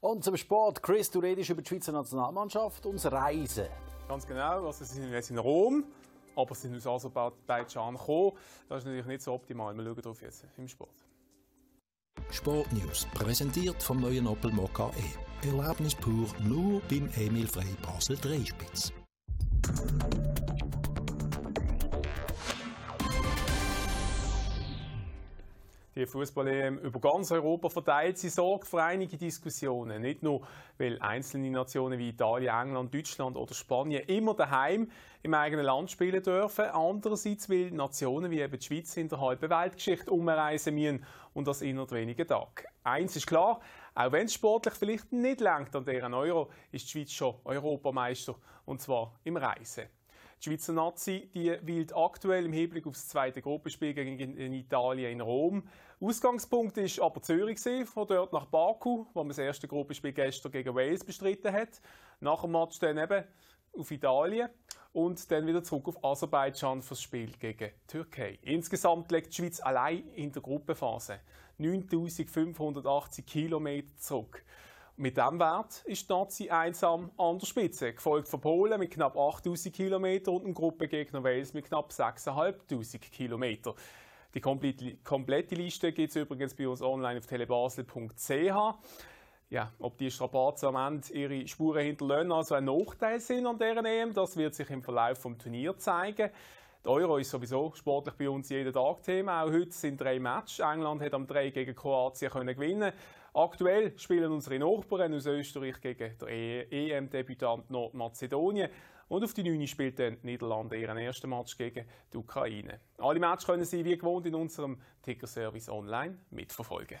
Und zum Sport. Chris, du redest über die Schweizer Nationalmannschaft und das Reisen. Ganz genau. Also sie sind jetzt in Rom, aber sie sind aus Aserbaidschan gekommen. Das ist natürlich nicht so optimal. Wir schauen darauf jetzt im Sport. Sport News, präsentiert vom neuen Opel Mokka E. Erlebnis pur nur beim Emil Frey Basel Dreispitz. Die Fußball-EM über ganz Europa verteilt. Sie sorgt für einige Diskussionen. Nicht nur, weil einzelne Nationen wie Italien, England, Deutschland oder Spanien immer daheim im eigenen Land spielen dürfen. Andererseits, weil Nationen wie eben die Schweiz in der halben Weltgeschichte umreisen müssen und das innerhalb weniger Tage. Eins ist klar, auch wenn es sportlich vielleicht nicht langt an deren Euro, ist die Schweiz schon Europameister und zwar im Reisen. Die Schweizer Nazi die wählt aktuell im Hinblick auf das zweite Gruppenspiel gegen Italien in Rom. Ausgangspunkt ist aber Zürich, von dort nach Baku, wo man das erste Gruppenspiel gestern gegen Wales bestritten hat. Nach dem Match dann eben auf Italien und dann wieder zurück auf Aserbaidschan fürs Spiel gegen Türkei. Insgesamt legt die Schweiz allein in der Gruppenphase 9580 Kilometer zurück. Mit diesem Wert ist die Nazi einsam an der Spitze, gefolgt von Polen mit knapp 8000 km und dem Gruppengegner Wales mit knapp 6500 km. Die komplette Liste gibt es übrigens bei uns online auf telebasel.ch. Ja, ob die Strapazen am Ende ihre Spuren hinterlassen, also ein Nachteil sind an deren EM, das wird sich im Verlauf des Turniers zeigen. Der Euro ist sowieso sportlich bei uns jeden Tag Thema. Auch heute sind drei Matches. England hat am 3 gegen Kroatien können gewinnen. Aktuell spielen unsere Nachbarn aus Österreich gegen den EM-Debütant Nordmazedonien. Und auf die 9 spielt dann Niederlande ihren ersten Match gegen die Ukraine. Alle Matches können Sie wie gewohnt in unserem Ticker-Service online mitverfolgen.